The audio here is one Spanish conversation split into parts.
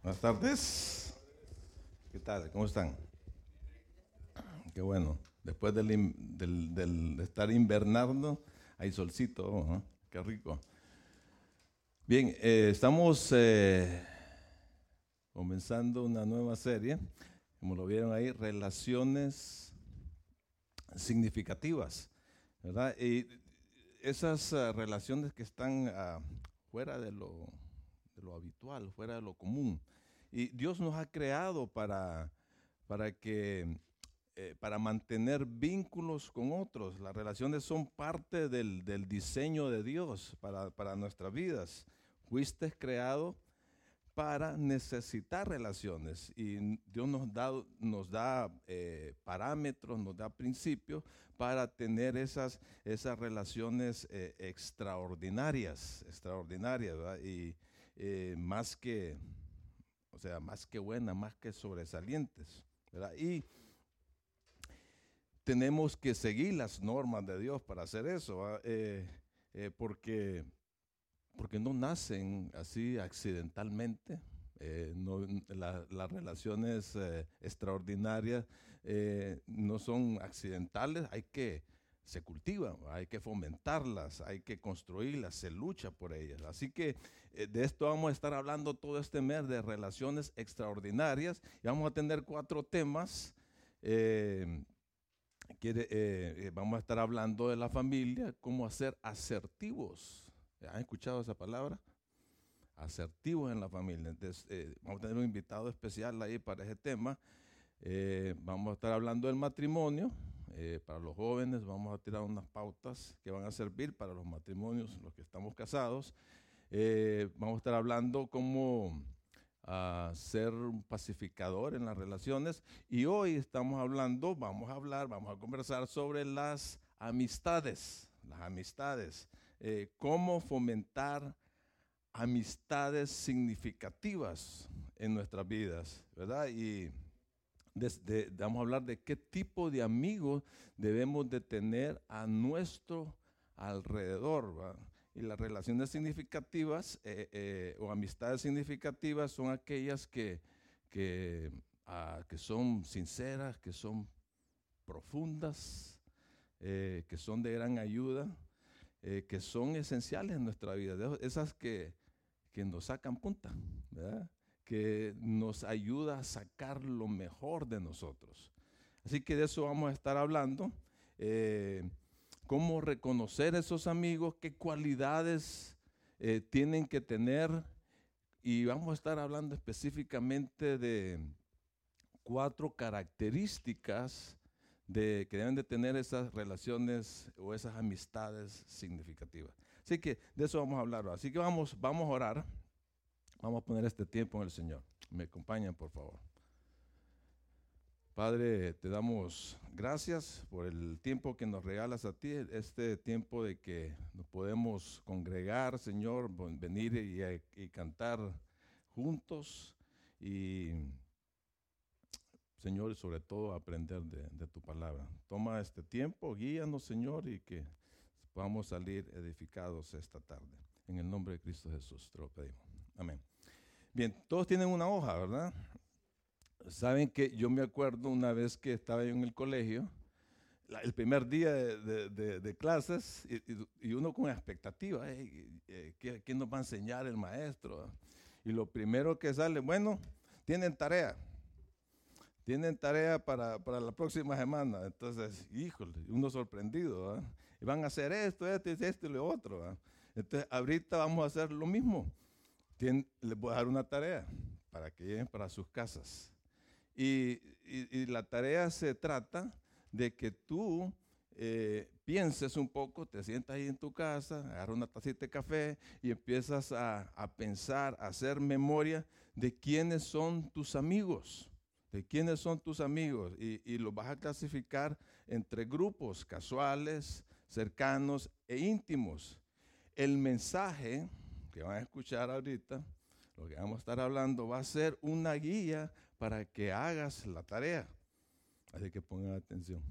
Buenas tardes. ¿Qué tal? ¿Cómo están? Qué bueno. Después del, estar invernando, hay solcito. ¿no? Qué rico. Bien, eh, estamos eh, comenzando una nueva serie, como lo vieron ahí, relaciones significativas, ¿verdad? Y esas ah, relaciones que están ah, fuera de lo, lo habitual, fuera de lo común. Y Dios nos ha creado para, para que eh, para mantener vínculos con otros. Las relaciones son parte del, del diseño de Dios para, para nuestras vidas. Fuiste creado para necesitar relaciones y Dios nos da, nos da eh, parámetros, nos da principios para tener esas, esas relaciones eh, extraordinarias, extraordinarias, y eh, más que, o sea, más que buenas, más que sobresalientes. Y tenemos que seguir las normas de Dios para hacer eso. Eh, eh, porque, porque no nacen así accidentalmente. no- la- las relaciones extraordinarias no son accidentales, hay que, se cultivan, ¿va? hay que fomentarlas, hay que construirlas, se lucha por ellas. Así que eh, de esto vamos a estar hablando todo este mes de relaciones extraordinarias y vamos a tener cuatro temas. eh, eh, vamos a estar hablando de la familia, cómo hacer asertivos. ¿Han escuchado esa palabra? Asertivos en la familia. Entonces, vamos a tener un invitado especial ahí para ese tema. Vamos a estar hablando del matrimonio. Eh, para los jóvenes vamos a tirar unas pautas que van a servir para los matrimonios, los que estamos casados. Eh, vamos a estar hablando cómo ah, ser un pacificador en las relaciones. Y hoy estamos hablando, vamos a hablar, vamos a conversar sobre las amistades, las amistades, eh, cómo fomentar amistades significativas en nuestras vidas, ¿verdad? Y vamos a hablar de qué tipo de amigos debemos de tener a nuestro alrededor. Y las relaciones significativas eh, eh, o amistades significativas son aquellas que, que, ah, que son sinceras, que son profundas, eh, que son de gran ayuda, que son esenciales en nuestra vida, esas que, que nos sacan punta, ¿verdad? Que nos ayuda a sacar lo mejor de nosotros. Así que de eso vamos a estar hablando. eh, cómo reconocer esos amigos, qué cualidades eh, tienen que tener. Y vamos a estar hablando específicamente de cuatro características de, que deben de tener esas relaciones o esas amistades significativas. Así que de eso vamos a hablar. Así que vamos, vamos a orar. Vamos a poner este tiempo en el Señor. Me acompañan, por favor. Padre, te damos gracias por el tiempo que nos regalas a ti, este tiempo de que nos podemos congregar, Señor, venir y, y cantar juntos y, Señor, y sobre todo aprender de, de tu palabra. Toma este tiempo, guíanos, Señor, y que podamos salir edificados esta tarde. En el nombre de Cristo Jesús te lo pedimos. Amén. Bien, todos tienen una hoja, ¿verdad? Saben que yo me acuerdo una vez que estaba yo en el colegio, la- el primer día de, de- de- de clases, y, y- uno con expectativa, "Ey, eh, ¿qué, qué nos va a enseñar el maestro? Y lo primero que sale, bueno, tienen tarea, tienen tarea para, para la próxima semana. Entonces, híjole, uno sorprendido, ¿verdad? Y van a hacer esto, esto, esto y lo otro. Entonces, ahorita vamos a hacer lo mismo. Les voy a dar una tarea para que lleguen para sus casas. Y, la tarea se trata de que tú eh, pienses un poco, te sientas ahí en tu casa, agarras una tacita de café y empiezas a, a pensar, a hacer memoria de quiénes son tus amigos, de quiénes son tus amigos. Y, y los vas a clasificar entre grupos casuales, cercanos e íntimos. El mensaje que van a escuchar ahorita, lo que vamos a estar hablando, va a ser una guía para que hagas la tarea. Así que pongan atención.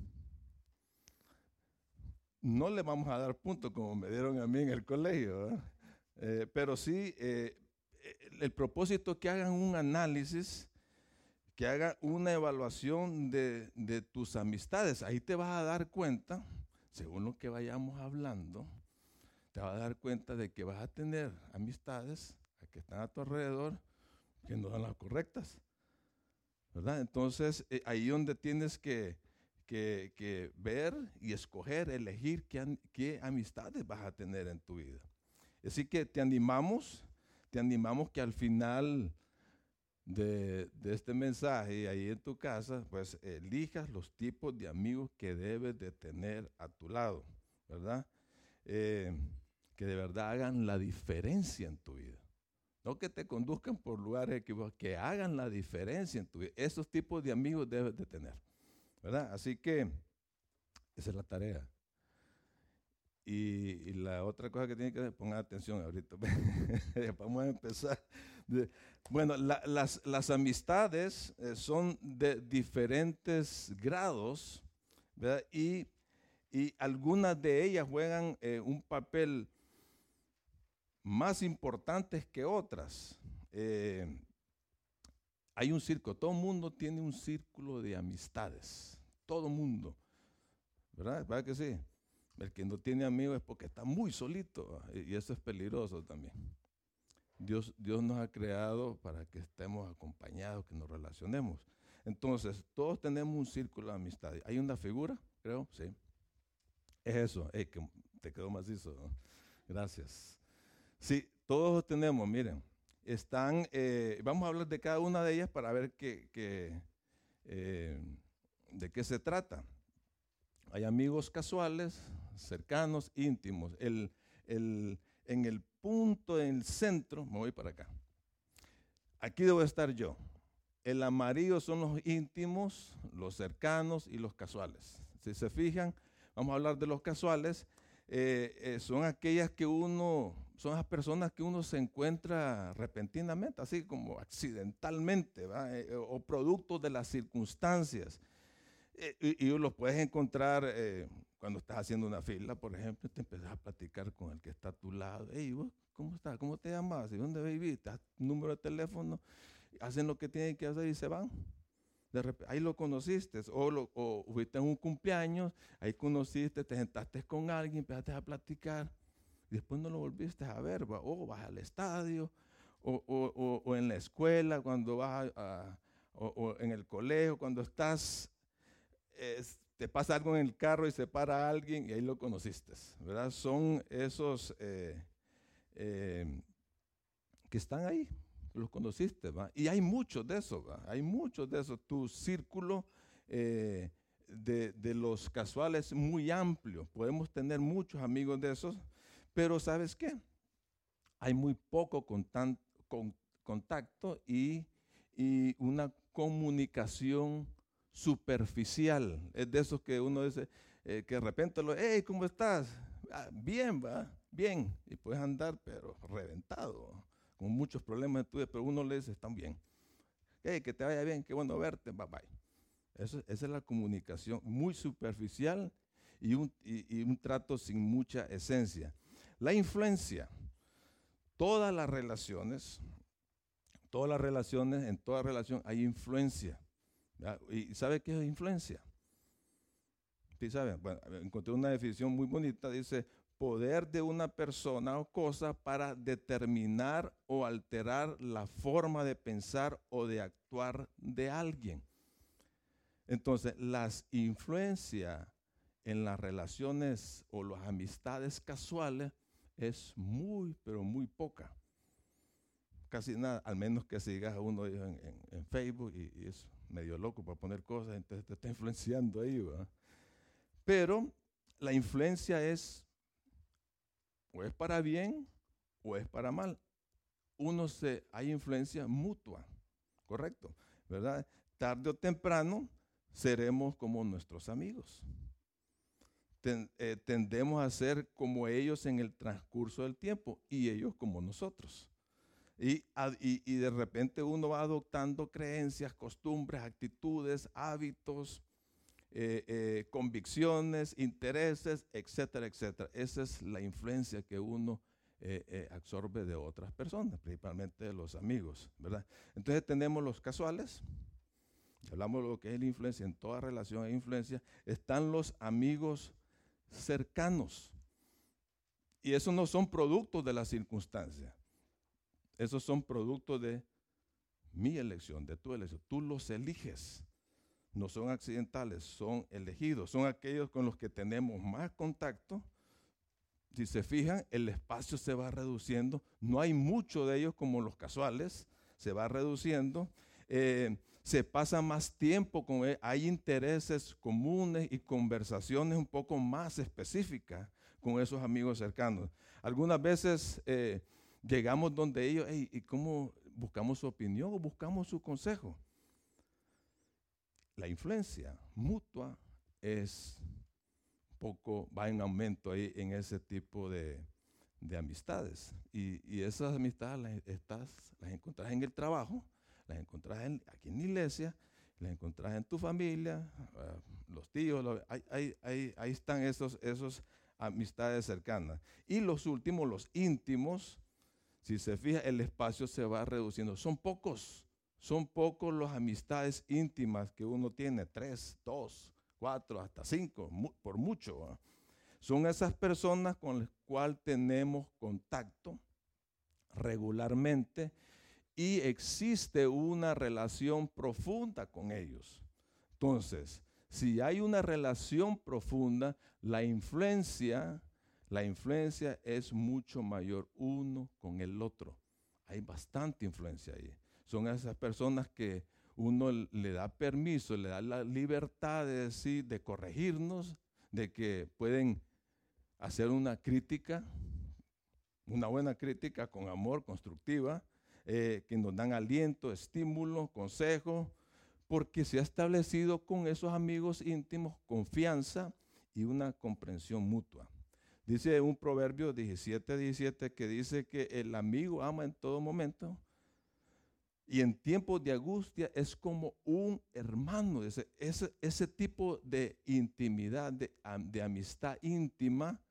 No le vamos a dar puntos como me dieron a mí en el colegio. Eh, pero sí, eh, el propósito que hagan un análisis, que hagan una evaluación de, de tus amistades. Ahí te vas a dar cuenta, según lo que vayamos hablando, te vas a dar cuenta de que vas a tener amistades que están a tu alrededor que no son las correctas. ¿Verdad? Entonces, eh, ahí donde tienes que, que, ver y escoger, elegir qué, amistades vas a tener en tu vida. Así que te animamos, te animamos que al final de, de, este mensaje ahí en tu casa, pues elijas los tipos de amigos que debes de tener a tu lado, ¿verdad? Eh, que de verdad hagan la diferencia en tu vida. No que te conduzcan por lugares equivocados, que hagan la diferencia en tu vida. Esos tipos de amigos debes de tener. ¿Verdad? Así que esa es la tarea. Y, la otra cosa que tiene que pongan atención ahorita. Vamos a empezar. bueno, las, amistades eh, son de diferentes grados, ¿verdad? Y, y algunas de ellas juegan eh, un papel más importantes que otras. Eh, hay un círculo, todo mundo tiene un círculo de amistades, todo mundo, ¿verdad? ¿Verdad que sí? El que no tiene amigos es porque está muy solito y eso es peligroso también. Dios, Dios nos ha creado para que estemos acompañados, que nos relacionemos. Entonces, todos tenemos un círculo de amistades. ¿Hay una figura? Creo, sí. Es eso. que te quedó macizo. Gracias. Sí, todos tenemos, miren, están, eh, vamos a hablar de cada una de ellas para ver qué, eh, de qué se trata. Hay amigos casuales, cercanos, íntimos. El, el, en el punto, en el centro, me voy para acá. Aquí debo estar yo. El amarillo son los íntimos, los cercanos y los casuales. Si se fijan, vamos a hablar de los casuales. Eh, son aquellas que uno son las personas que uno se encuentra repentinamente, así como accidentalmente, eh, o producto de las circunstancias. Eh, y, los puedes encontrar eh, cuando estás haciendo una fila, por ejemplo, te empezás a platicar con el que está a tu lado. Hey, vos, ¿cómo estás? ¿Cómo te llamas? ¿Y dónde vivís? ¿Te número de teléfono? Hacen lo que tienen que hacer y se van. Ahí lo conociste, o, lo, o fuiste en un cumpleaños, ahí conociste, te sentaste con alguien, empezaste a platicar después no lo volviste a ver, o vas al estadio, o, en la escuela, cuando vas a, o, en el colegio, cuando estás, te pasa algo en el carro y se para alguien y ahí lo conociste, ¿verdad? Son esos eh, em, que están ahí, los conociste, ¿va? Y hay muchos de esos. Hay muchos de esos. Tu círculo eh, de, de los casuales es muy amplio. Podemos tener muchos amigos de esos pero ¿sabes qué? Hay muy poco contacto y, una comunicación superficial. Es de esos que uno dice, eh, que de repente lo, hey, ¿cómo estás? Ah, bien, va, bien. Y puedes andar, pero reventado, con muchos problemas en tu vida, pero uno le dice, están bien. Hey, que te vaya bien, qué bueno verte, bye bye. Esa es la comunicación muy superficial y un, y un trato sin mucha esencia. La influencia. Todas las relaciones, todas las relaciones, en toda relación hay influencia. ¿Y sabe qué es influencia? ¿Sí sabe? Encontré una definición muy bonita, dice, poder de una persona o cosa para determinar o alterar la forma de pensar o de actuar de alguien. Entonces, las influencias en las relaciones o las amistades casuales es muy, pero muy poca. Casi nada, al menos que sigas a uno en, Facebook y, es medio loco para poner cosas, entonces te está influenciando ahí. Pero la influencia es o es para bien o es para mal. Uno se, hay influencia mutua, correcto, ¿verdad? Tarde o temprano seremos como nuestros amigos. Eh, tendemos a ser como ellos en el transcurso del tiempo y ellos como nosotros. Y, y, de repente uno va adoptando creencias, costumbres, actitudes, hábitos, eh, eh, convicciones, intereses, etcétera, etcétera. Esa es la influencia que uno eh, eh, absorbe de otras personas, principalmente de los amigos, ¿verdad? Entonces tenemos los casuales, hablamos de lo que es la influencia, en toda relación hay influencia, están los amigos cercanos. Y esos no son productos de la circunstancia, esos son productos de mi elección, de tu elección. Tú los eliges, no son accidentales, son elegidos, son aquellos con los que tenemos más contacto si se fijan, el espacio se va reduciendo. No hay mucho de ellos como los casuales, se va reduciendo. Eh, se pasa más tiempo con él, hay intereses comunes y conversaciones un poco más específicas con esos amigos cercanos. Algunas veces eh, llegamos donde ellos, ¿y cómo buscamos su opinión o buscamos su consejo? La influencia mutua es poco va en aumento ahí en ese tipo de, amistades. Y, esas amistades las, estás, las en el trabajo, las encontrás aquí en la iglesia, las encontrás en tu familia, ah, los tíos, ahí, ahí, están esos, esos amistades cercanas. Y los últimos, los íntimos, si se fija, el espacio se va reduciendo. Son pocos, son pocos las amistades íntimas que uno tiene, tres, dos, cuatro, hasta cinco, por mucho. Son esas personas con las cuales tenemos contacto regularmente y existe una relación profunda con ellos. Entonces, si hay una relación profunda, la influencia, la influencia es mucho mayor uno con el otro. Hay bastante influencia ahí. Son esas personas que uno le da permiso, le da la libertad de decir, de corregirnos, de que pueden hacer una crítica, una buena crítica con amor, constructiva, eh, que nos dan aliento, estímulo, consejo, porque se ha establecido con esos amigos íntimos confianza y una comprensión mutua. Dice un proverbio 17, 17 que dice que el amigo ama en todo momento, y en tiempos de angustia es como un hermano. Ese, ese, tipo de intimidad, de, amistad íntima,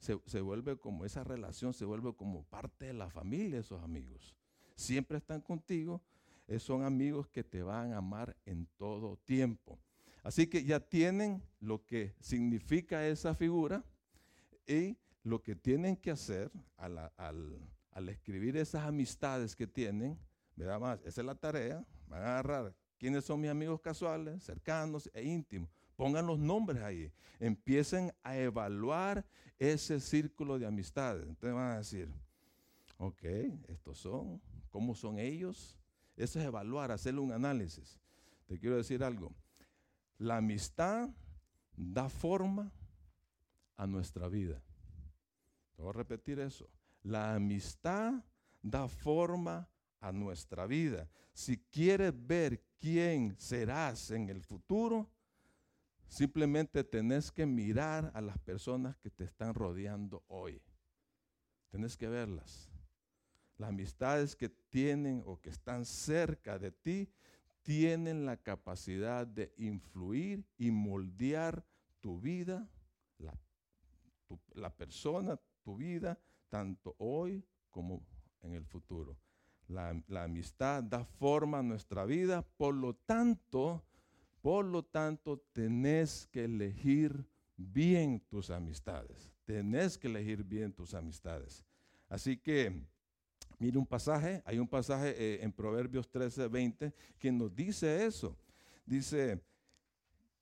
se, vuelve como esa relación, se vuelve como parte de la familia, esos amigos. Siempre están contigo, eh, son amigos que te van a amar en todo tiempo. Así que ya tienen lo que significa esa figura y lo que tienen que hacer al, al escribir esas amistades que tienen Vea más, esa es la tarea. Van a agarrar quiénes son mis amigos casuales, cercanos e íntimos. Pongan los nombres ahí. Empiecen a evaluar ese círculo de amistades. Entonces van a decir, ok, estos son, ¿cómo son ellos? Eso es evaluar, hacerle un análisis. Te quiero decir algo. La amistad da forma a nuestra vida. Te voy a repetir eso. La amistad da forma a nuestra vida. Si quieres ver quién serás en el futuro, simplemente tenés que mirar a las personas que te están rodeando hoy. Tenés que verlas. Las amistades que tienen o que están cerca de ti tienen la capacidad de influir y moldear tu vida, la, la persona, tu vida, tanto hoy como en el futuro. La, amistad da forma a nuestra vida, por lo tanto, por lo tanto, tenés que elegir bien tus amistades. Tenés que elegir bien tus amistades. Así que, mire un pasaje, hay un pasaje eh, en Proverbios 13, 20 que nos dice eso. Dice,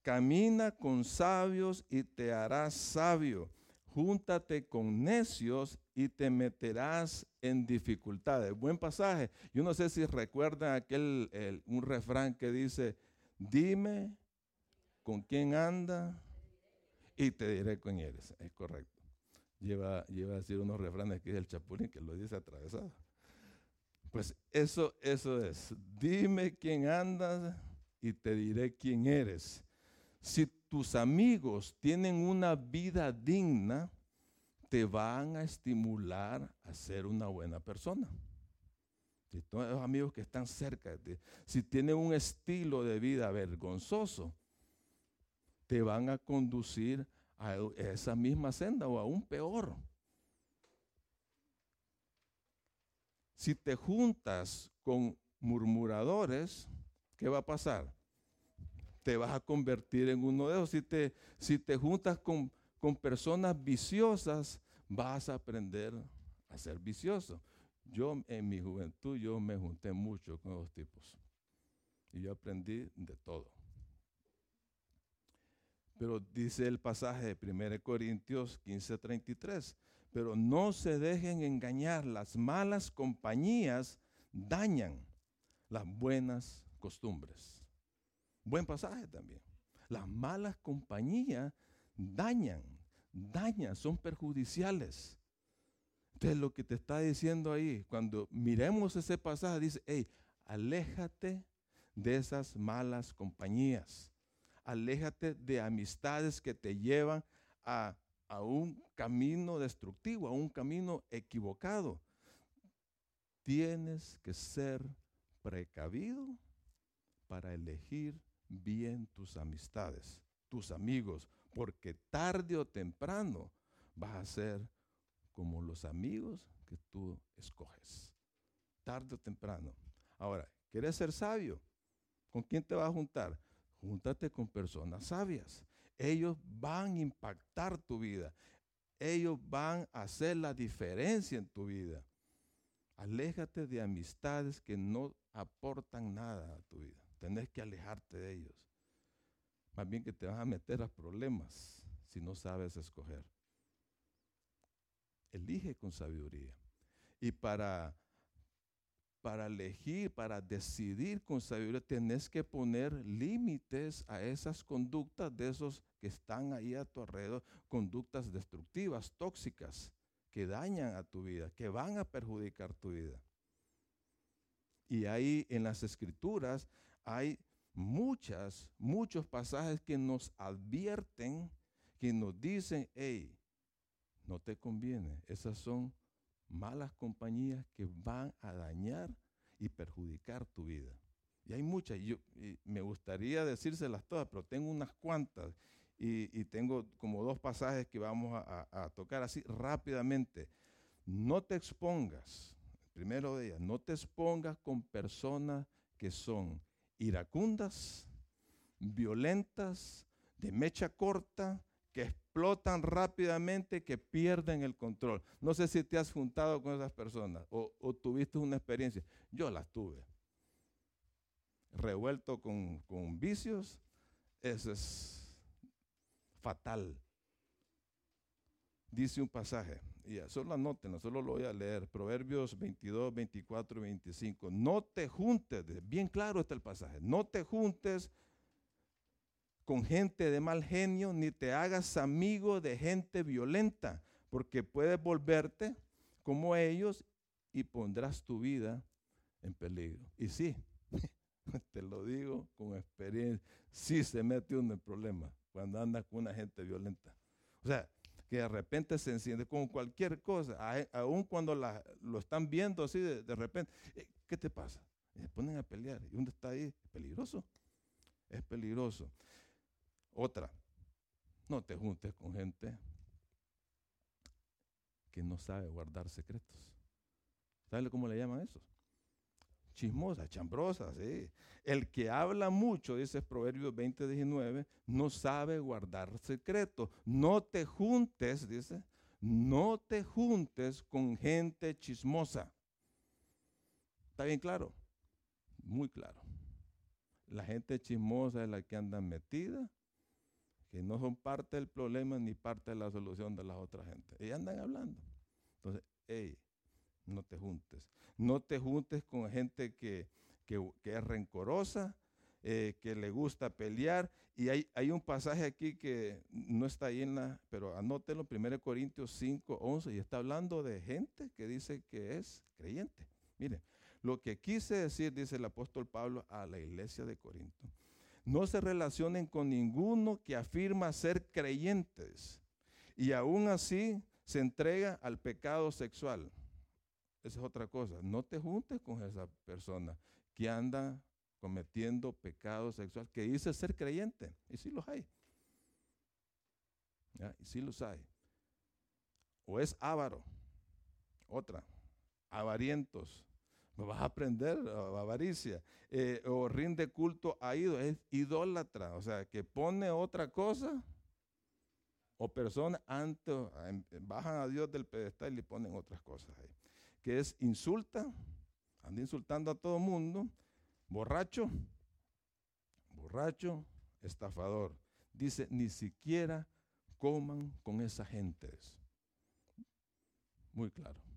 camina con sabios y te harás sabio júntate con necios y te meterás en dificultades. Buen pasaje. Yo no sé si recuerdan aquel, un refrán que dice, dime con quién anda y te diré quién eres. Es correcto. Lleva, lleva a decir unos refranes aquí del Chapulín que lo dice atravesado. Pues eso, eso es. Dime quién andas y te diré quién eres. Si tus amigos tienen una vida digna, te van a estimular a ser una buena persona. Si todos los amigos que están cerca de ti, si tienen un estilo de vida vergonzoso, te van a conducir a esa misma senda o aún peor. Si te juntas con murmuradores, ¿qué va a pasar? Te vas a convertir en uno de ellos. Si te, si te juntas con, con personas viciosas, vas a aprender a ser vicioso. Yo en mi juventud, yo me junté mucho con los tipos. Y yo aprendí de todo. Pero dice el pasaje de 1 Corintios 15:33, pero no se dejen engañar, las malas compañías dañan las buenas costumbres. Buen pasaje también. Las malas compañías dañan, dañan, son perjudiciales. Entonces lo que te está diciendo ahí, cuando miremos ese pasaje, dice, hey, aléjate de esas malas compañías. Aléjate de amistades que te llevan a, a un camino destructivo, a un camino equivocado. Tienes que ser precavido para elegir bien tus amistades, tus amigos, porque tarde o temprano vas a ser como los amigos que tú escoges. Tarde o temprano. Ahora, ¿quieres ser sabio? ¿Con quién te vas a juntar? Júntate con personas sabias. Ellos van a impactar tu vida. Ellos van a hacer la diferencia en tu vida. Aléjate de amistades que no aportan nada a tu vida. Tenés que alejarte de ellos. Más bien que te vas a meter a problemas si no sabes escoger. Elige con sabiduría. Y para, para elegir, para decidir con sabiduría, tenés que poner límites a esas conductas de esos que están ahí a tu alrededor, conductas destructivas, tóxicas que dañan a tu vida, que van a perjudicar tu vida. Y ahí en las escrituras hay muchas, muchos pasajes que nos advierten, que nos dicen, hey, no te conviene. Esas son malas compañías que van a dañar y perjudicar tu vida. Y hay muchas, yo me gustaría decírselas todas, pero tengo unas cuantas y, tengo como dos pasajes que vamos a, tocar así rápidamente. No te expongas, primero de ellas, no te expongas con personas que son iracundas, violentas, de mecha corta, que explotan rápidamente, que pierden el control. No sé si te has juntado con esas personas o, tuviste una experiencia. Yo las tuve. Revuelto con, con vicios, eso es fatal. Dice un pasaje, y solo anótenlo, solo lo voy a leer, Proverbios 22, 24 y 25. No te juntes, bien claro está el pasaje, no te juntes con gente de mal genio, ni te hagas amigo de gente violenta, porque puedes volverte como ellos y pondrás tu vida en peligro. Y sí, te lo digo con experiencia, sí se mete uno en problemas cuando anda con una gente violenta. O sea, que de repente se enciende con cualquier cosa, aún cuando lo están viendo así de, repente, eh, ¿qué te pasa? Se ponen a pelear. ¿Y dónde está ahí? Es peligroso. Es peligroso. Otra, no te juntes con gente que no sabe guardar secretos. ¿Sabes cómo le llaman eso? chismosa, chambrosa, sí. El que habla mucho, dice Proverbios 20, 19, no sabe guardar secretos. No te juntes, dice, no te juntes con gente chismosa. ¿Está bien claro? Muy claro. La gente chismosa es la que anda metida, que no son parte del problema ni parte de la solución de las otras gente. Y andan hablando. Entonces, hey, no te juntes. No te juntes con gente que, es rencorosa, eh, que le gusta pelear. Y hay, hay, un pasaje aquí que no está ahí en la, pero anótelo, 1 Corintios 5, 11, y está hablando de gente que dice que es creyente. Mire, lo que quise decir, dice el apóstol Pablo a la iglesia de Corinto, no se relacionen con ninguno que afirma ser creyentes y aún así se entrega al pecado sexual. Esa es otra cosa. No te juntes con esa persona que anda cometiendo pecados sexuales, que dice ser creyente. Y sí los hay. Y sí los hay. O es avaro. Otra. Avarientos. Vas a aprender avaricia. Eh, o rinde culto a ídolo, es idólatra, o sea, que pone otra cosa o persona ante, bajan a Dios del pedestal y le ponen otras cosas ahí. Que es insulta, anda insultando a todo mundo, borracho, borracho, estafador. Dice, ni siquiera coman con esa gente. Muy claro.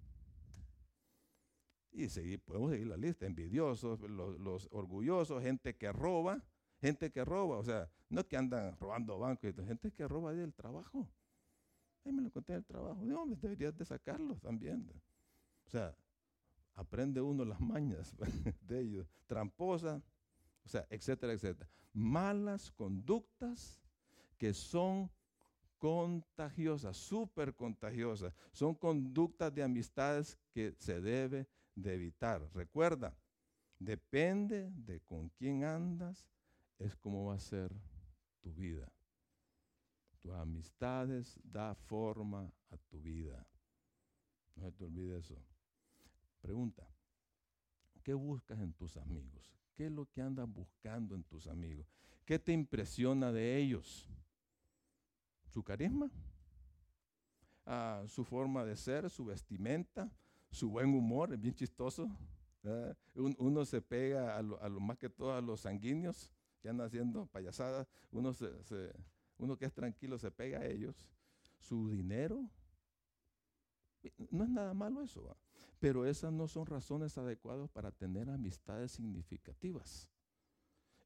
Y seguir, podemos seguir la lista, envidiosos, los, orgullosos, gente que roba, gente que roba, o sea, no es que andan robando bancos, gente que roba del trabajo. Ahí me lo conté del trabajo. No, deberías de sacarlos también. O sea, aprende uno las mañas de ellos. Tramposa, o sea, etcétera, etcétera. Malas conductas que son contagiosas, súper contagiosas. Son conductas de amistades que se debe de evitar. Recuerda, depende de con quién andas, es como va a ser tu vida. Tus amistades da forma a tu vida. No se te olvide eso. Pregunta, ¿qué buscas en tus amigos? ¿Qué es lo que andas buscando en tus amigos? ¿Qué te impresiona de ellos? ¿Su carisma? Ah, ¿Su forma de ser? ¿Su vestimenta? Su buen humor, es bien chistoso. uno se pega a lo, más que todo a los sanguíneos que andan haciendo payasadas. Uno, que es tranquilo se pega a ellos. Su dinero. No es nada malo eso, pero esas no son razones adecuadas para tener amistades significativas.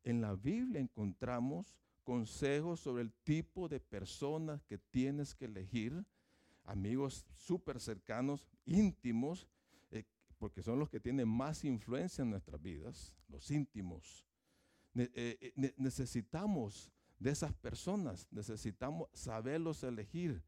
En la Biblia encontramos consejos sobre el tipo de personas que tienes que elegir amigos súper cercanos, íntimos, eh, porque son los que tienen más influencia en nuestras vidas, los íntimos. Eh, eh, necesitamos de esas personas, necesitamos saberlos elegir.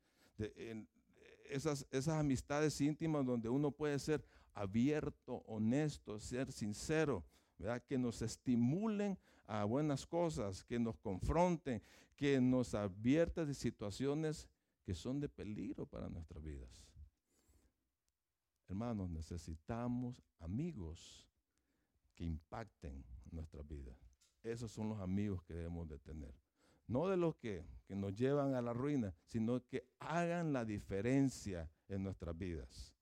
esas, esas amistades íntimas donde uno puede ser abierto, honesto, ser sincero, ¿verdad? que nos estimulen a buenas cosas, que nos confronten, que nos adviertan de situaciones que son de peligro para nuestras vidas. Hermanos, necesitamos amigos que impacten nuestras vidas. Esos son los amigos que debemos de tener. No de los que, que nos llevan a la ruina, sino que hagan la diferencia en nuestras vidas.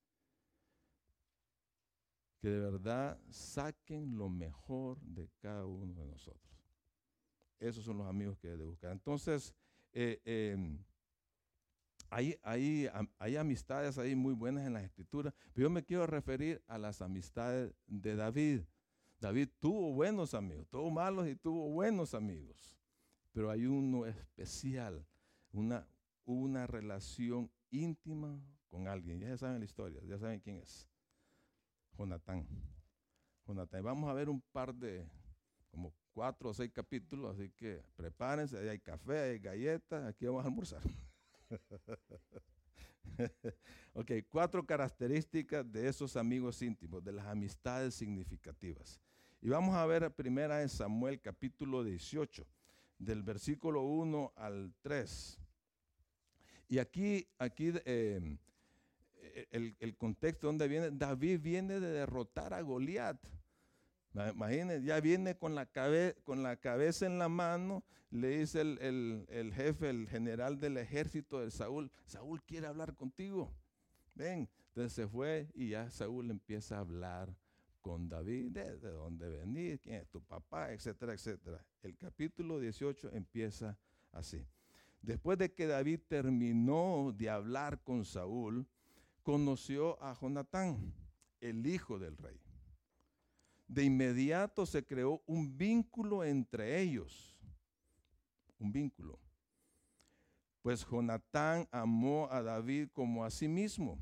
Que de verdad saquen lo mejor de cada uno de nosotros. Esos son los amigos que debemos buscar. Entonces, eh, em, hay, hay, amistades ahí muy buenas en las escrituras, pero yo me quiero referir a las amistades de David. David tuvo buenos amigos, tuvo malos y tuvo buenos amigos, pero hay uno especial, una, una relación íntima con alguien. Ya saben la historia, ya saben quién es. Jonatán. Jonatán. Vamos a ver un par de, como cuatro o seis capítulos, así que prepárense, ahí hay café, hay galletas, aquí vamos a almorzar. ok, cuatro características de esos amigos íntimos, de las amistades significativas. Y vamos a ver primera de Samuel capítulo 18, del versículo 1 al 3. Y aquí, aquí em, el, el, contexto donde viene, David viene de derrotar a Goliat. Imagínense, ya viene con la, con la cabeza en la mano, le dice el, jefe, el general del ejército de Saúl, Saúl quiere hablar contigo. Ven, entonces se fue y ya Saúl empieza a hablar con David, de, dónde venís, quién es tu papá, etcétera, etcétera. El capítulo 18 empieza así. Después de que David terminó de hablar con Saúl, conoció a Jonatán, el hijo del rey de inmediato se creó un vínculo entre ellos. Un vínculo. Pues Jonatán amó a David como a sí mismo.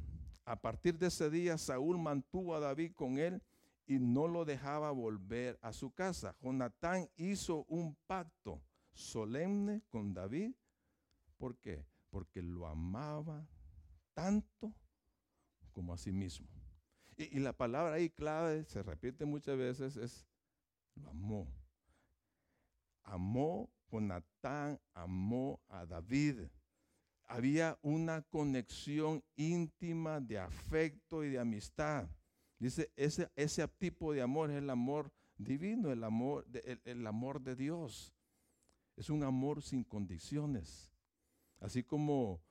A partir de ese día, Saúl mantuvo a David con él y no lo dejaba volver a su casa. Jonatán hizo un pacto solemne con David. ¿Por qué? Porque lo amaba tanto como a sí mismo. Y, la palabra ahí clave, se repite muchas veces, es lo amó. Amó, Jonatán amó a David. Había una conexión íntima de afecto y de amistad. Dice, ese, ese tipo de amor es el amor divino, el amor, de, el, amor de Dios. Es un amor sin condiciones. Así como,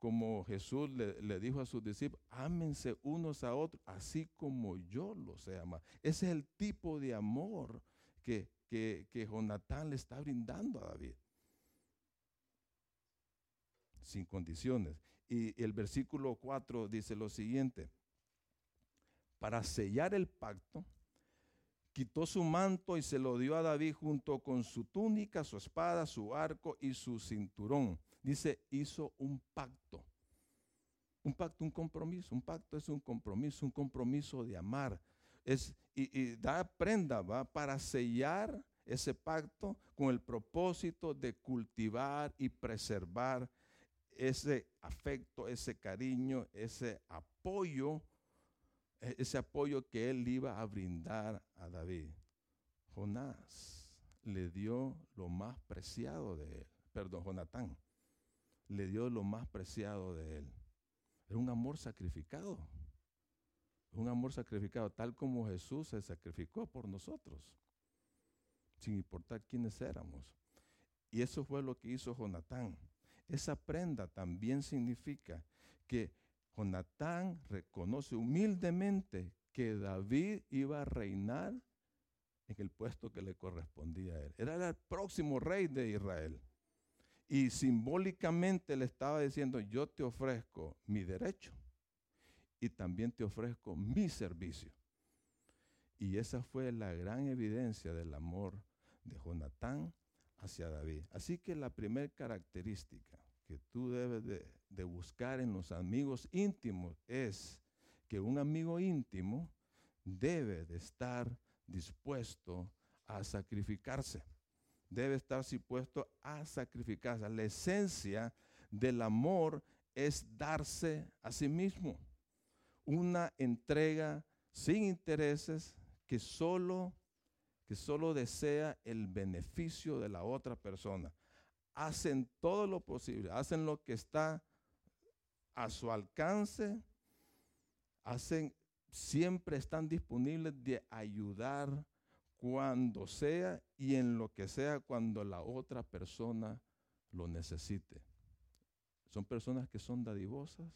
como Jesús le, dijo a sus discípulos, ámense unos a otros, así como yo los he amado. Ese es el tipo de amor que, que, que Jonatán le está brindando a David. Sin condiciones. Y el versículo 4 dice lo siguiente para sellar el pacto, quitó su manto y se lo dio a David junto con su túnica, su espada, su arco y su cinturón. Dice, hizo un pacto. Un pacto, un compromiso. Un pacto es un compromiso, un compromiso de amar. Es, y, da prenda, ¿va? Para sellar ese pacto con el propósito de cultivar y preservar ese afecto, ese cariño, ese apoyo e-, ese apoyo que él iba a brindar a David. Jonás le dio lo más preciado de él. Perdón, Jonatán le dio lo más preciado de él. Era un amor sacrificado. Un amor sacrificado, tal como Jesús se sacrificó por nosotros, sin importar quiénes éramos. Y eso fue lo que hizo Jonatán. Esa prenda también significa que Jonatán reconoce humildemente que David iba a reinar en el puesto que le correspondía a él. Era el próximo rey de Israel. Y simbólicamente le estaba diciendo, yo te ofrezco mi derecho y también te ofrezco mi servicio. Y esa fue la gran evidencia del amor de Jonatán hacia David. Así que la primera característica que tú debes de, buscar en los amigos íntimos es que un amigo íntimo debe de estar dispuesto a sacrificarse. Debe estar dispuesto a sacrificarse. La esencia del amor es darse a sí mismo. Una entrega sin intereses que solo, que solo desea el beneficio de la otra persona hacen todo lo posible, hacen lo que está a su alcance, hacen, siempre están disponibles de ayudar cuando sea y en lo que sea cuando la otra persona lo necesite. Son personas que son dadivosas,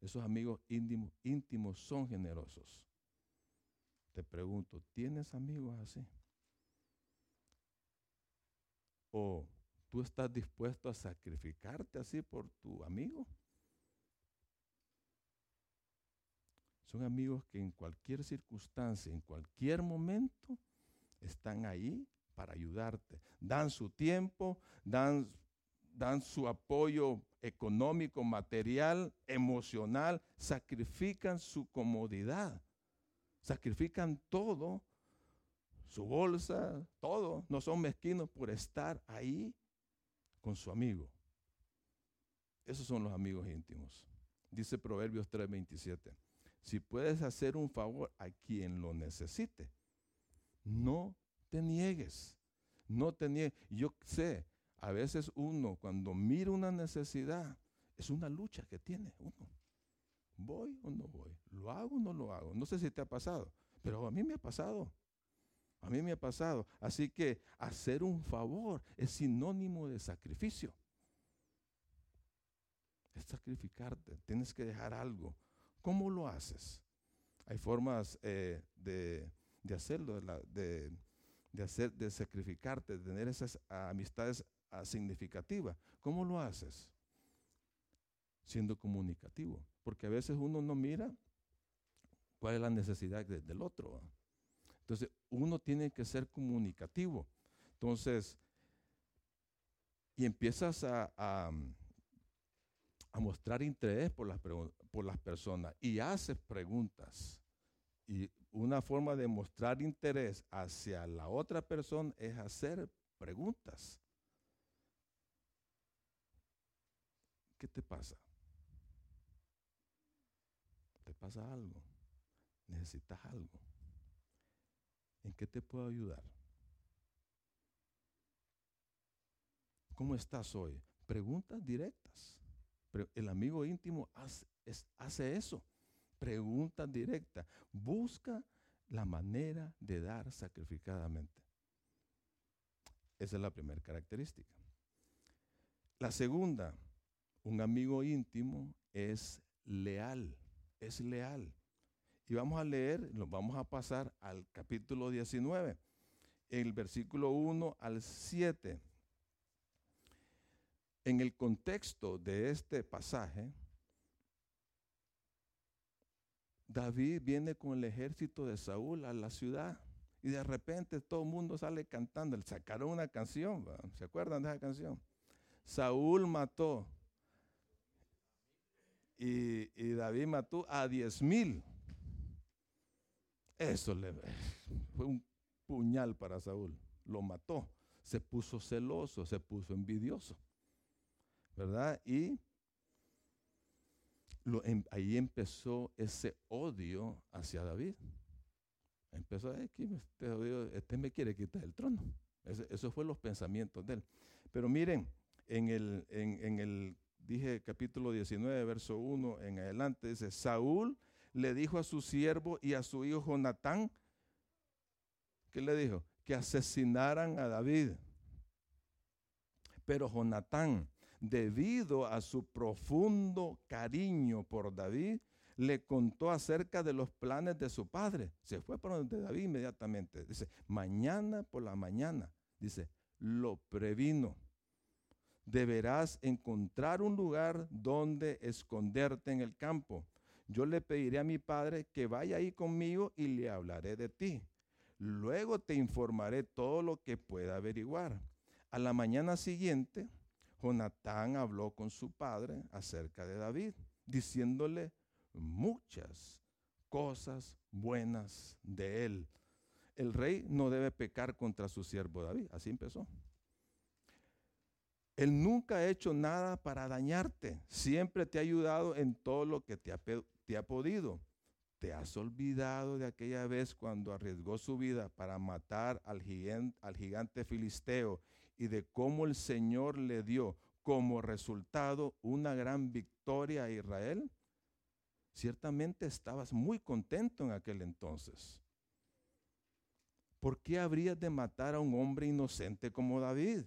esos amigos íntimos, son generosos. Te pregunto, ¿tienes amigos así? ¿O ¿Tú estás dispuesto a sacrificarte así por tu amigo? Son amigos que en cualquier circunstancia, en cualquier momento, están ahí para ayudarte. Dan su tiempo, dan, dan su apoyo económico, material, emocional, sacrifican su comodidad, sacrifican todo, su bolsa, todo. No son mezquinos por estar ahí con su amigo. Esos son los amigos íntimos. Dice Proverbios 3:27. Si puedes hacer un favor a quien lo necesite, no te niegues. No te niegues. Yo sé, a veces uno cuando mira una necesidad, es una lucha que tiene uno. ¿Voy o no voy? ¿Lo hago o no lo hago? No sé si te ha pasado, pero a mí me ha pasado. A mí me ha pasado. Así que hacer un favor es sinónimo de sacrificio. Es sacrificarte. Tienes que dejar algo. ¿Cómo lo haces? Hay formas eh, de, hacerlo, de, hacer, de sacrificarte, de tener esas amistades ah, significativas. ¿Cómo lo haces? Siendo comunicativo. Porque a veces uno no mira cuál es la necesidad del otro. Entonces, uno tiene que ser comunicativo. Entonces, y empiezas a, mostrar interés por las, por las personas y haces preguntas. Y una forma de mostrar interés hacia la otra persona es hacer preguntas. ¿Qué te pasa? ¿Te pasa algo? ¿Necesitas algo? ¿En qué te puedo ayudar? ¿Cómo estás hoy? Preguntas directas. Pero el amigo íntimo hace, eso. Preguntas directas. Busca la manera de dar sacrificadamente. Esa es la primera característica. La segunda, un amigo íntimo es leal, es leal. Y vamos a leer, nos vamos a pasar al capítulo 19, el versículo 1 al 7. En el contexto de este pasaje, David viene con el ejército de Saúl a la ciudad y de repente todo el mundo sale cantando. Le sacaron una canción, ¿se acuerdan de esa canción? Saúl mató y, David mató a diez mil. Eso fue un puñal para Saúl. Lo mató. Se puso celoso, se puso envidioso. ¿Verdad? Y em, ahí empezó ese odio hacia David. Empezó, este, este, me quiere quitar el trono. Eso esos fueron los pensamientos de él. Pero miren, en el, en el dije capítulo 19, verso 1 en adelante, dice, Saúl le dijo a su siervo y a su hijo Jonatán, ¿qué le dijo? Que asesinaran a David. Pero Jonatán, debido a su profundo cariño por David, le contó acerca de los planes de su padre. Se fue para donde David inmediatamente. Dice, mañana por la mañana, dice, lo previno deberás encontrar un lugar donde esconderte en el campo. Yo le pediré a mi padre que vaya ahí conmigo y le hablaré de ti. Luego te informaré todo lo que pueda averiguar. A la mañana siguiente, Jonatán habló con su padre acerca de David, diciéndole muchas cosas buenas de él. El rey no debe pecar contra su siervo David. Así empezó. Él nunca ha hecho nada para dañarte. Siempre te ha ayudado en todo lo que te ha, podido. ¿Te has olvidado de aquella vez cuando arriesgó su vida para matar al gigante, al gigante filisteo y de cómo el Señor le dio como resultado una gran victoria a Israel? Ciertamente estabas muy contento en aquel entonces. ¿Por qué habrías de matar a un hombre inocente como David?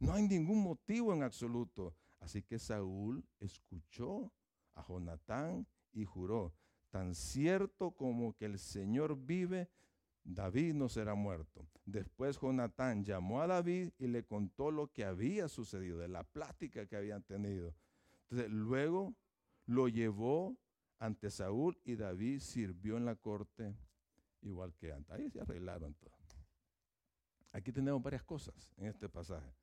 No hay ningún motivo en absoluto. Así que Saúl escuchó a Jonatán y juró, tan cierto como que el Señor vive, David no será muerto. Después Jonatán llamó a David y le contó lo que había sucedido, de la plática que habían tenido. Entonces, luego lo llevó ante Saúl y David sirvió en la corte igual que antes. Ahí se arreglaron todo. Aquí tenemos varias cosas en este pasaje.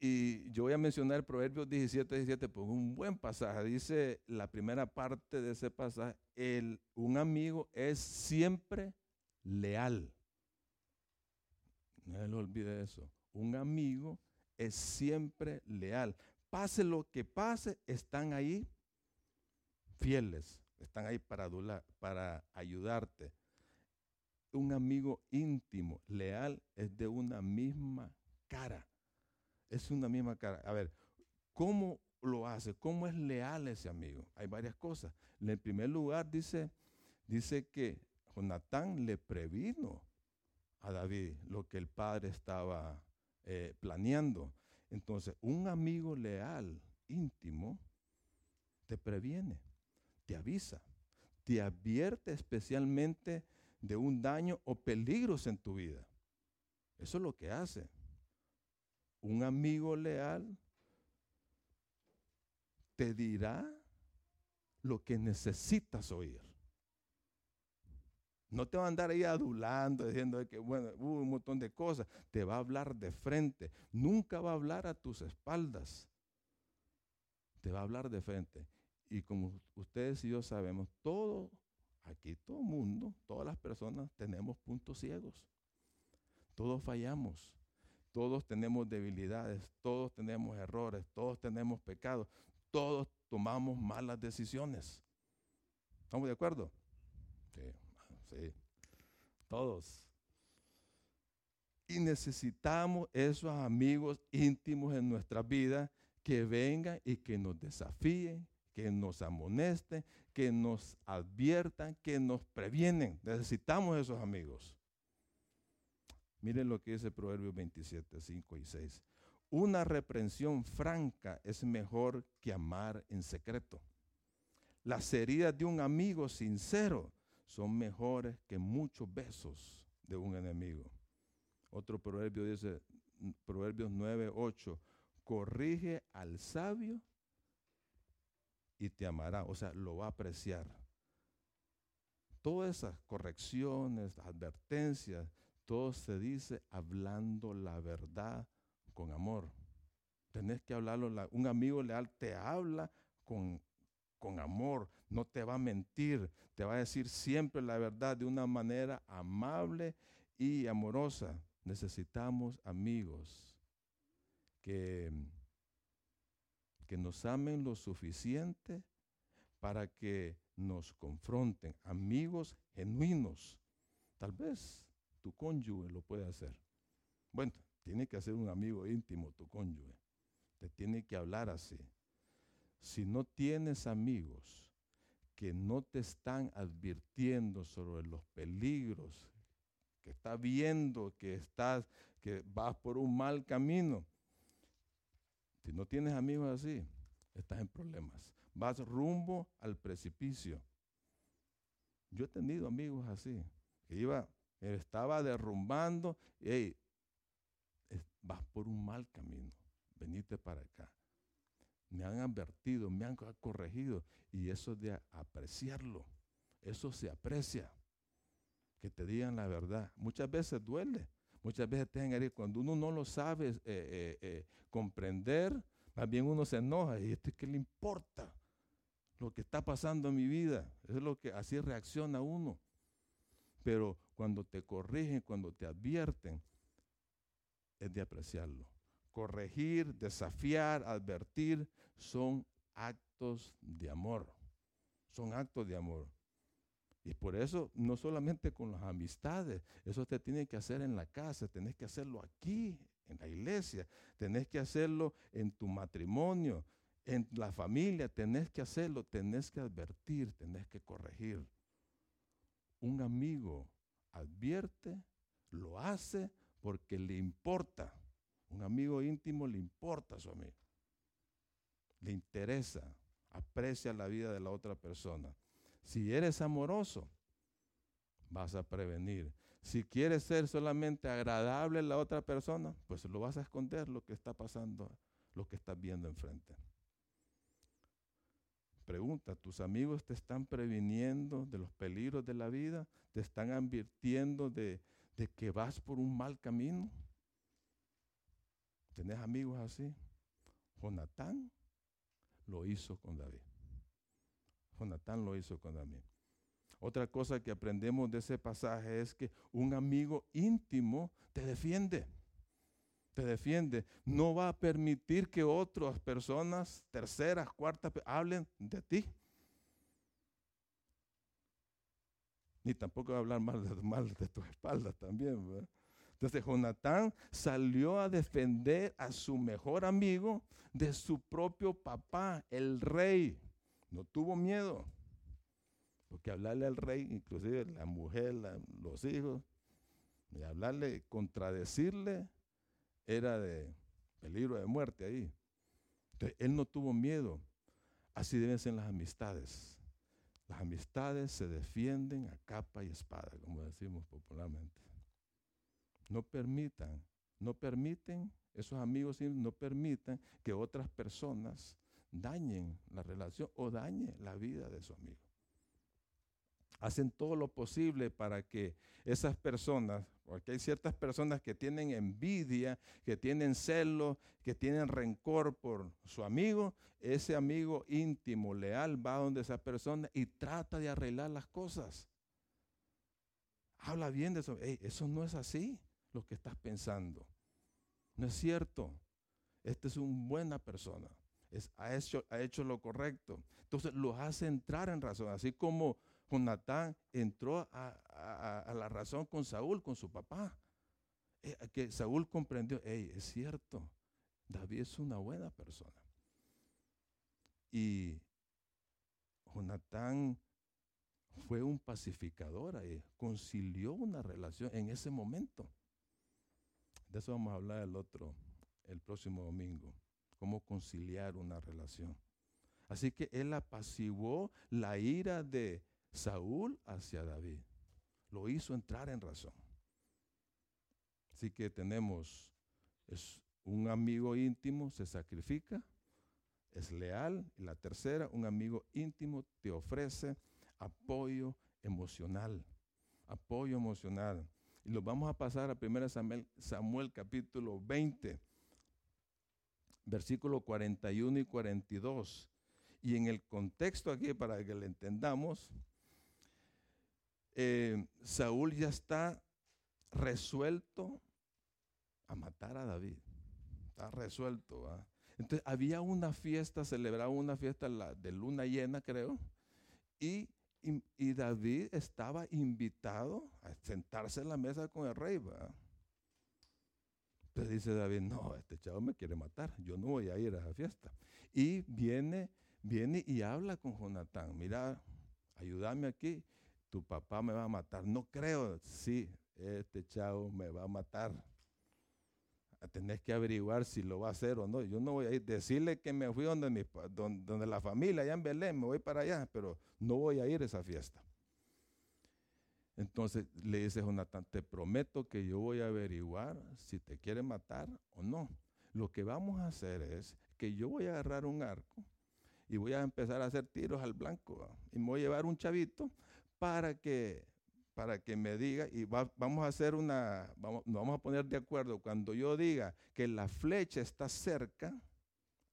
Y, yo voy a mencionar Proverbios 17, 17, pues un buen pasaje. Dice la primera parte de ese pasaje, el, un amigo es siempre leal. No se le olvide eso. Un amigo es siempre leal. Pase lo que pase, están ahí fieles, están ahí para, para ayudarte. Un amigo íntimo, leal, es de una misma cara es una misma cara. A ver, ¿cómo lo hace? ¿Cómo es leal ese amigo? Hay varias cosas. En primer lugar dice, dice que Jonatán le previno a David lo que el padre estaba eh, planeando. Entonces, un amigo leal, íntimo, te previene, te avisa, te advierte especialmente de un daño o peligros en tu vida. Eso es lo que hace un amigo leal te dirá lo que necesitas oír. No te va a andar ahí adulando, diciendo que, bueno, hubo un montón de cosas. Te va a hablar de frente. Nunca va a hablar a tus espaldas. Te va a hablar de frente. Y como ustedes y yo sabemos, todo, aquí todo mundo, todas las personas tenemos puntos ciegos. Todos fallamos. Todos tenemos debilidades, todos tenemos errores, todos tenemos pecados, todos tomamos malas decisiones. ¿Estamos de acuerdo? Sí, sí. Todos. Y necesitamos esos amigos íntimos en nuestra vida que vengan y que nos desafíen, que nos amonesten, que nos adviertan, que nos previenen. Necesitamos esos amigos. Miren lo que dice Proverbios 27, 5 y 6. Una reprensión franca es mejor que amar en secreto. Las heridas de un amigo sincero son mejores que muchos besos de un enemigo. Otro proverbio dice, Proverbios 9, 8, corrige al sabio y te amará, o sea, lo va a apreciar. Todas esas correcciones, advertencias, todo se dice hablando la verdad con amor. Tenés que hablarlo, un amigo leal te habla con, con amor, no te va a mentir, te va a decir siempre la verdad de una manera amable y amorosa. Necesitamos amigos que, que nos amen lo suficiente para que nos confronten, amigos genuinos. Tal vez tu cónyuge lo puede hacer. Bueno, tiene que ser un amigo íntimo tu cónyuge. Te tiene que hablar así. Si no tienes amigos que no te están advirtiendo sobre los peligros, que estás viendo que estás, que vas por un mal camino, si no tienes amigos así, estás en problemas. Vas rumbo al precipicio. Yo he tenido amigos así, que iba estaba derrumbando, y vas por un mal camino, venite para acá. Me han advertido, me han corregido, y eso de apreciarlo, eso se aprecia, que te digan la verdad. Muchas veces duele, muchas veces te ir. cuando uno no lo sabe eh, eh, eh, comprender, más bien uno se enoja, y esto que le importa lo que está pasando en mi vida, es lo que así reacciona uno. Pero cuando te corrigen, cuando te advierten, es de apreciarlo. Corregir, desafiar, advertir, son actos de amor. Son actos de amor. Y por eso, no solamente con las amistades, eso te tiene que hacer en la casa, tenés que hacerlo aquí, en la iglesia, tenés que hacerlo en tu matrimonio, en la familia, tenés que hacerlo, tenés que advertir, tenés que corregir un amigo advierte, lo hace porque le importa. Un amigo íntimo le importa a su amigo. Le interesa, aprecia la vida de la otra persona. Si eres amoroso, vas a prevenir. Si quieres ser solamente agradable a la otra persona, pues lo vas a esconder lo que está pasando, lo que estás viendo enfrente. Pregunta, ¿tus amigos te están previniendo de los peligros de la vida? ¿Te están advirtiendo de, que vas por un mal camino? ¿Tenés amigos así? Jonatán lo hizo con David. Jonatán lo hizo con David. Otra cosa que aprendemos de ese pasaje es que un amigo íntimo te defiende te defiende, no va a permitir que otras personas, terceras, cuartas, hablen de ti. Ni tampoco va a hablar mal de, tu espalda también. Entonces Jonatán salió a defender a su mejor amigo de su propio papá, el rey. No tuvo miedo. Porque hablarle al rey, inclusive la mujer, los hijos, y hablarle, contradecirle, era de peligro de muerte ahí. Entonces, él no tuvo miedo. Así deben ser las amistades. Las amistades se defienden a capa y espada, como decimos popularmente. No permitan, no permiten, esos amigos no permitan que otras personas dañen la relación o dañen la vida de su amigo hacen todo lo posible para que esas personas, porque hay ciertas personas que tienen envidia, que tienen celo, que tienen rencor por su amigo, ese amigo íntimo, leal, va donde esa persona y trata de arreglar las cosas. Habla bien de eso. eso no es así lo que estás pensando. No es cierto. Este es una buena persona. Es, ha, hecho, ha hecho lo correcto. Entonces los hace entrar en razón. Así como Jonatán entró a, la razón con Saúl, con su papá. Eh, que Saúl comprendió, hey, es cierto, David es una buena persona. Y Jonatán fue un pacificador ahí, concilió una relación en ese momento. De eso vamos a hablar el otro, el próximo domingo, cómo conciliar una relación. Así que él apaciguó la ira de Saúl hacia David. Lo hizo entrar en razón. Así que tenemos un amigo íntimo, se sacrifica, es leal. Y la tercera, un amigo íntimo te ofrece apoyo emocional. Apoyo emocional. Y lo vamos a pasar a 1 Samuel, Samuel capítulo 20, versículo 41 y 42. Y en el contexto aquí, para que le entendamos, eh, Saúl ya está resuelto a matar a David. Está resuelto. Entonces había una fiesta, celebraba una fiesta de luna llena, creo, y, y, David estaba invitado a sentarse en la mesa con el rey. Entonces dice David, no, este chavo me quiere matar, yo no voy a ir a esa fiesta. Y viene, viene y habla con Jonatán, mira, ayúdame aquí, tu papá me va a matar. No creo, sí, este chavo me va a matar tenés que averiguar si lo va a hacer o no. Yo no voy a ir, decirle que me fui donde, mi, donde, la familia, allá en Belén, me voy para allá, pero no voy a ir a esa fiesta. Entonces le dice Jonathan, te prometo que yo voy a averiguar si te quiere matar o no. Lo que vamos a hacer es que yo voy a agarrar un arco y voy a empezar a hacer tiros al blanco. Y me voy a llevar un chavito para que para que me diga, y vamos a hacer una, vamos, nos vamos a poner de acuerdo, cuando yo diga que la flecha está cerca,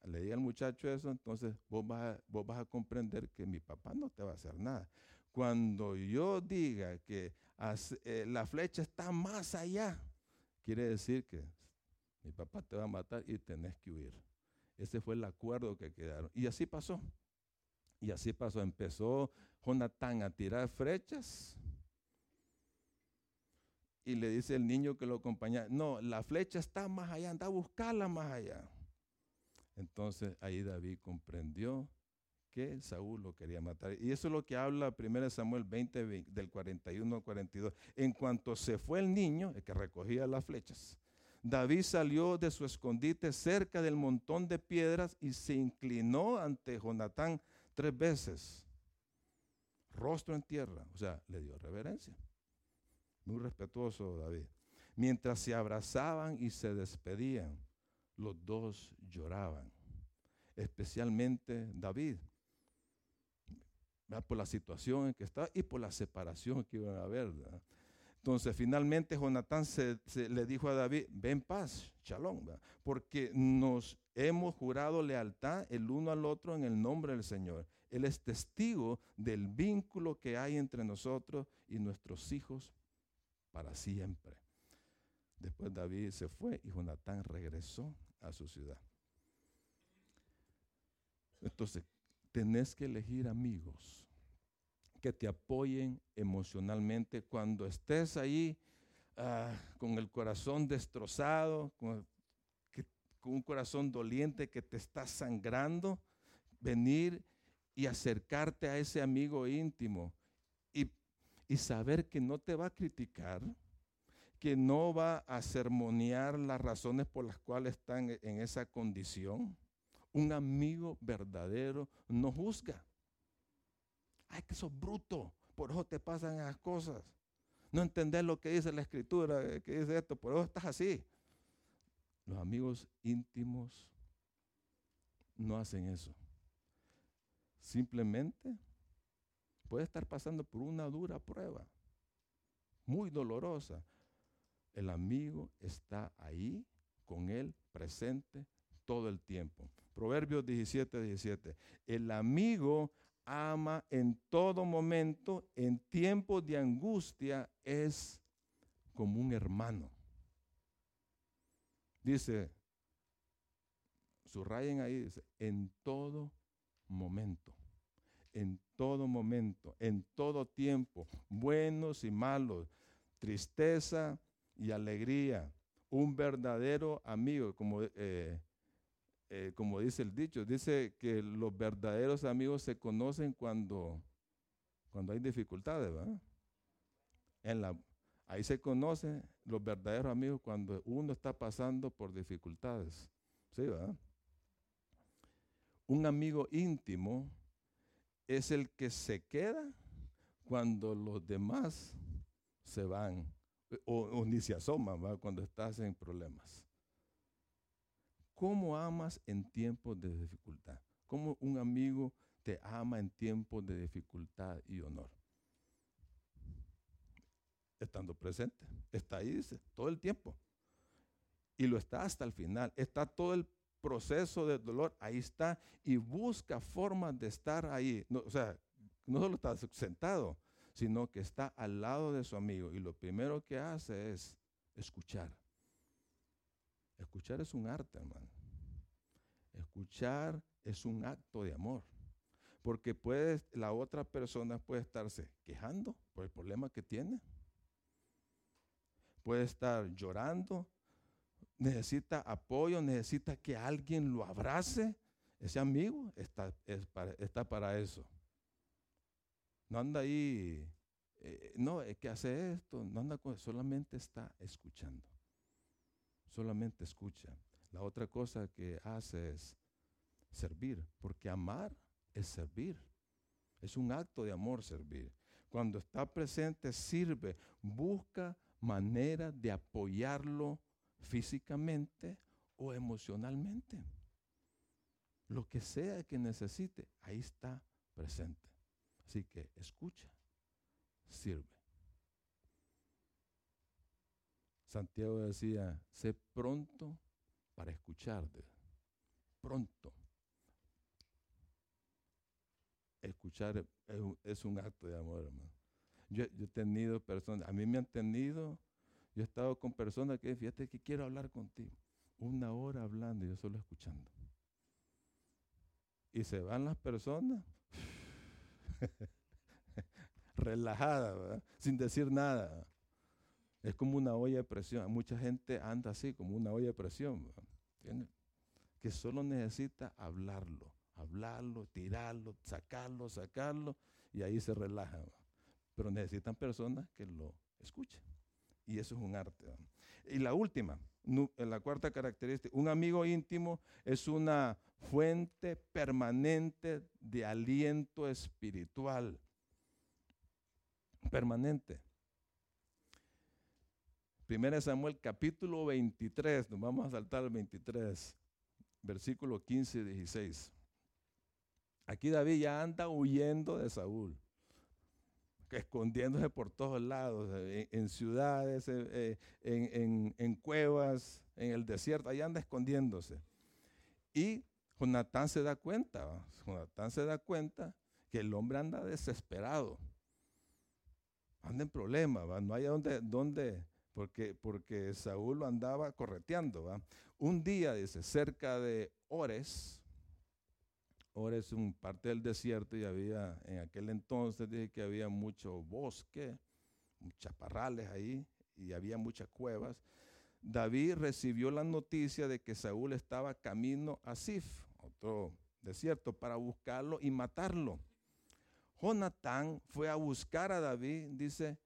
le diga al muchacho eso, entonces vos vas, a, vos vas a comprender que mi papá no te va a hacer nada. Cuando yo diga que eh, la flecha está más allá, quiere decir que mi papá te va a matar y tenés que huir. Ese fue el acuerdo que quedaron. Y así pasó. Y así pasó. Empezó Jonatán a tirar flechas y le dice el niño que lo acompaña, no, la flecha está más allá, anda a buscarla más allá. Entonces ahí David comprendió que Saúl lo quería matar. Y eso es lo que habla 1 Samuel 20, del 41 al 42. En cuanto se fue el niño, el que recogía las flechas, David salió de su escondite cerca del montón de piedras y se inclinó ante Jonatán tres veces, rostro en tierra, o sea, le dio reverencia. Muy respetuoso David. Mientras se abrazaban y se despedían, los dos lloraban. Especialmente David. Por la situación en que estaba y por la separación que iban a haber. Entonces, finalmente Jonatán se, le dijo a David, ven paz, shalom, porque nos hemos jurado lealtad el uno al otro en el nombre del Señor. Él es testigo del vínculo que hay entre nosotros y nuestros hijos para siempre. Después David se fue y Jonatán regresó a su ciudad. Entonces, tenés que elegir amigos que te apoyen emocionalmente cuando estés ahí ah, con el corazón destrozado, con, un corazón doliente que te está sangrando, venir y acercarte a ese amigo íntimo y saber que no te va a criticar, que no va a sermonear las razones por las cuales están en esa condición. Un amigo verdadero no juzga. Ay, que sos bruto, por eso te pasan esas cosas. No entendés lo que dice la escritura, eh, que dice esto, por eso estás así. Los amigos íntimos no hacen eso. Simplemente puede estar pasando por una dura prueba, muy dolorosa. El amigo está ahí con él presente todo el tiempo. Proverbios 17, 17. El amigo ama en todo momento, en tiempos de angustia es como un hermano. Dice, subrayen ahí, dice, en todo momento en todo momento, en todo tiempo, buenos y malos, tristeza y alegría. Un verdadero amigo, como eh, eh, como dice el dicho, dice que los verdaderos amigos se conocen cuando, cuando hay dificultades, ¿verdad? Ahí se conocen los verdaderos amigos cuando uno está pasando por dificultades. ¿Sí, verdad? Un amigo íntimo es el que se queda cuando los demás se van o, ni se asoman cuando estás en problemas. ¿Cómo amas en tiempos de dificultad? ¿Cómo un amigo te ama en tiempos de dificultad y honor? Estando presente. Está ahí, dice, todo el tiempo. Y lo está hasta el final. Está todo el proceso de dolor, ahí está, y busca formas de estar ahí. o sea, no solo está sentado, sino que está al lado de su amigo. Y lo primero que hace es escuchar. Escuchar es un arte, hermano. Escuchar es un acto de amor. Porque puede, la otra persona puede estarse quejando por el problema que tiene. Puede estar llorando necesita apoyo, necesita que alguien lo abrace, ese amigo está, para, está para eso. No anda ahí, eh, no, es que hace esto, no anda con, solamente está escuchando. Solamente escucha. La otra cosa que hace es servir, porque amar es servir. Es un acto de amor servir. Cuando está presente, sirve, busca manera de apoyarlo físicamente o emocionalmente. Lo que sea que necesite, ahí está presente. Así que escucha, sirve. Santiago decía, sé pronto para escuchar. Pronto. Escuchar es un, acto de amor, hermano. Yo, yo, he tenido personas, a mí me han tenido yo he estado con personas que, fíjate que quiero hablar contigo. Una hora hablando y yo solo escuchando. Y se van las personas relajadas, sin decir nada. Es como una olla de presión. Mucha gente anda así, como una olla de presión. Que solo necesita hablarlo, hablarlo, tirarlo, sacarlo, sacarlo, y ahí se relaja. Pero necesitan personas que lo escuchen. Y eso es un arte. Y la última, la cuarta característica, un amigo íntimo es una fuente permanente de aliento espiritual. Permanente. Primera Samuel capítulo 23, nos vamos a saltar al 23, versículo 15 y 16. Aquí David ya anda huyendo de Saúl escondiéndose por todos lados, en, ciudades, eh, eh, en, cuevas, en el desierto, ahí anda escondiéndose. Y Jonatán se da cuenta, Jonatán se da cuenta que el hombre anda desesperado, anda en problemas, no hay dónde, dónde porque, porque Saúl lo andaba correteando. Un día, dice, cerca de Ores, Ahora es un parte del desierto y había, en aquel entonces dije que había mucho bosque, chaparrales ahí y había muchas cuevas. David recibió la noticia de que Saúl estaba camino a Sif, otro desierto, para buscarlo y matarlo. Jonatán fue a buscar a David, dice,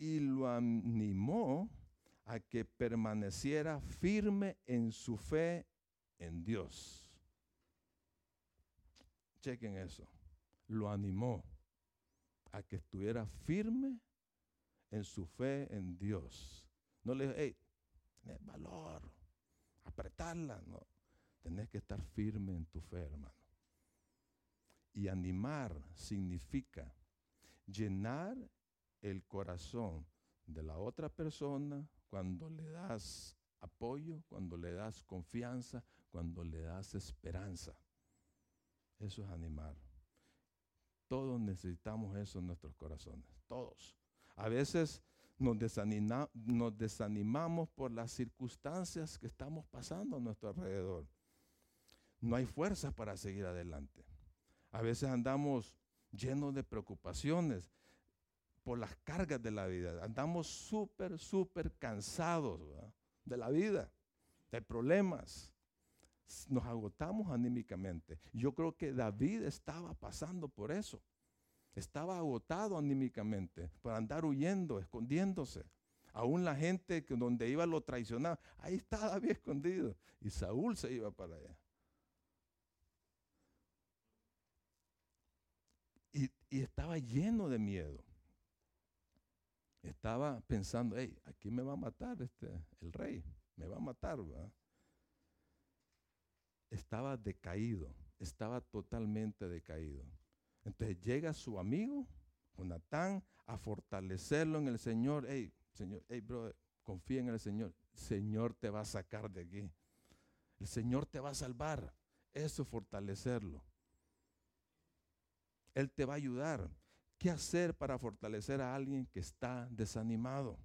y lo animó a que permaneciera firme en su fe en Dios. Chequen eso. Lo animó a que estuviera firme en su fe en Dios. No le dijo, hey, tenés valor, apretarla. No, tenés que estar firme en tu fe, hermano. Y animar significa llenar el corazón de la otra persona cuando le das apoyo, cuando le das confianza, cuando le das esperanza. Eso es animar. Todos necesitamos eso en nuestros corazones, todos. A veces nos, desanimamos por las circunstancias que estamos pasando a nuestro alrededor. No hay fuerza para seguir adelante. A veces andamos llenos de preocupaciones por las cargas de la vida. Andamos súper, súper cansados de la vida, de problemas. nos agotamos anímicamente. Yo creo que David estaba pasando por eso. Estaba agotado anímicamente por andar huyendo, escondiéndose. Aún la gente que donde iba lo traicionaba. Ahí estaba David escondido. Y Saúl se iba para allá. Y, estaba lleno de miedo. Estaba pensando, hey, aquí me va a matar este, el rey. Me va a matar. Estaba decaído. Estaba totalmente decaído. Entonces llega su amigo, Jonatán, a fortalecerlo en el Señor. Hey, Señor, hey, bro, confía en el Señor. Señor te va a sacar de aquí. El Señor te va a salvar. Eso es fortalecerlo. Él te va a ayudar. ¿Qué hacer para fortalecer a alguien que está desanimado?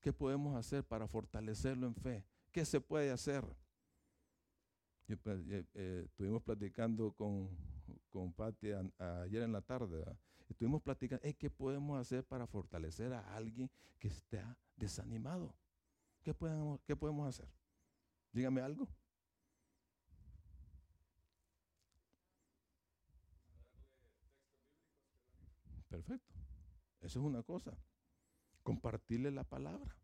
¿Qué podemos hacer para fortalecerlo en fe? ¿Qué se puede hacer? Pues, eh, eh, estuvimos platicando con, con Patti ayer en la tarde. Estuvimos platicando, ¿qué podemos hacer para fortalecer a alguien que está desanimado? ¿Qué podemos, qué podemos hacer? Dígame algo. Perfecto. Eso es una cosa. Compartirle la palabra.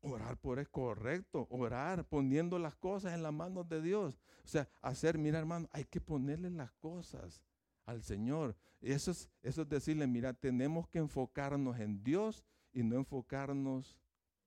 Orar por es correcto, orar poniendo las cosas en las manos de Dios. O sea, hacer, mira hermano, hay que ponerle las cosas al Señor. Eso es, eso es decirle, mira, tenemos que enfocarnos en Dios y no enfocarnos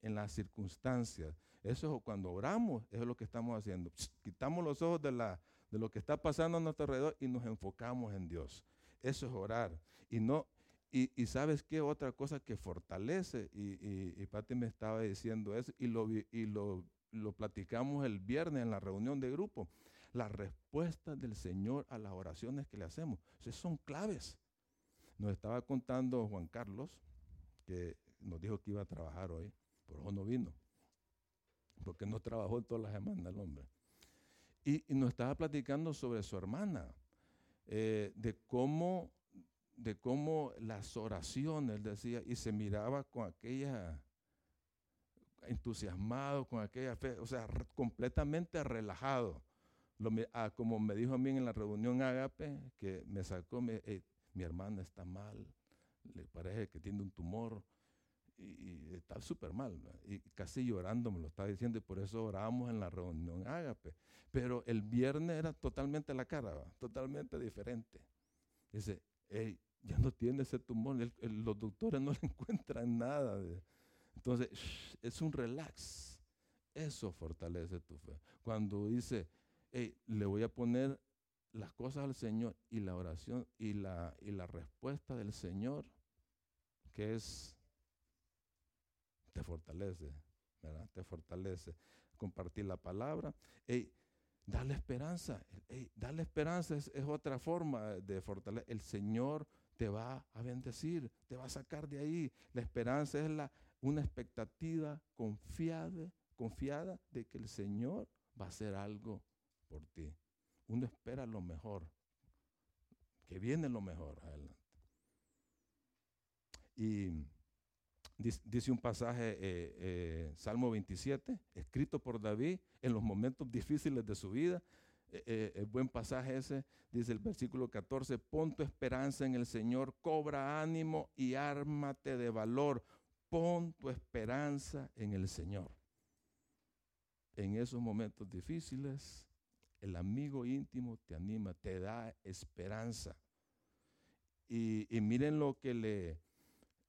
en las circunstancias. Eso es cuando oramos, eso es lo que estamos haciendo. quitamos los ojos de, la, de lo que está pasando a nuestro alrededor y nos enfocamos en Dios. Eso es orar. Y no, y, sabes qué otra cosa que fortalece, y, y, y Pati me estaba diciendo eso, y, lo, y lo, lo platicamos el viernes en la reunión de grupo, las respuestas del Señor a las oraciones que le hacemos, son claves. Nos estaba contando Juan Carlos, que nos dijo que iba a trabajar hoy, por eso no vino, porque no trabajó todas las semanas el hombre. Y, nos estaba platicando sobre su hermana, eh, de cómo de cómo las oraciones, decía, y se miraba con aquella entusiasmado, con aquella fe, o sea, completamente relajado. Ah, como me dijo a mí en la reunión Agape, que me sacó, mi hermana está mal, le parece que tiene un tumor y, está súper mal, y casi llorando me lo estaba diciendo, y por eso orábamos en la reunión Agape. Pero el viernes era totalmente la cara, totalmente diferente. Dice, hey, ya no tiene ese tumor, los doctores no le encuentran nada. entonces, es un relax. Eso fortalece tu fe. Cuando dice, hey, le voy a poner las cosas al Señor y la oración y la, y la respuesta del Señor, que es, te fortalece, ¿verdad? Te fortalece. Compartir la palabra. Hey, Dale esperanza. Hey, dale esperanza es, es, otra forma de fortalecer. El Señor te va a bendecir, te va a sacar de ahí. La esperanza es la, una expectativa confiada, confiada de que el Señor va a hacer algo por ti. Uno espera lo mejor, que viene lo mejor adelante. Y dice un pasaje, eh, eh, Salmo 27, escrito por David en los momentos difíciles de su vida, el eh, eh, buen pasaje ese, dice el versículo 14, pon tu esperanza en el Señor, cobra ánimo y ármate de valor. Pon tu esperanza en el Señor. En esos momentos difíciles, el amigo íntimo te anima, te da esperanza. Y, miren lo que le,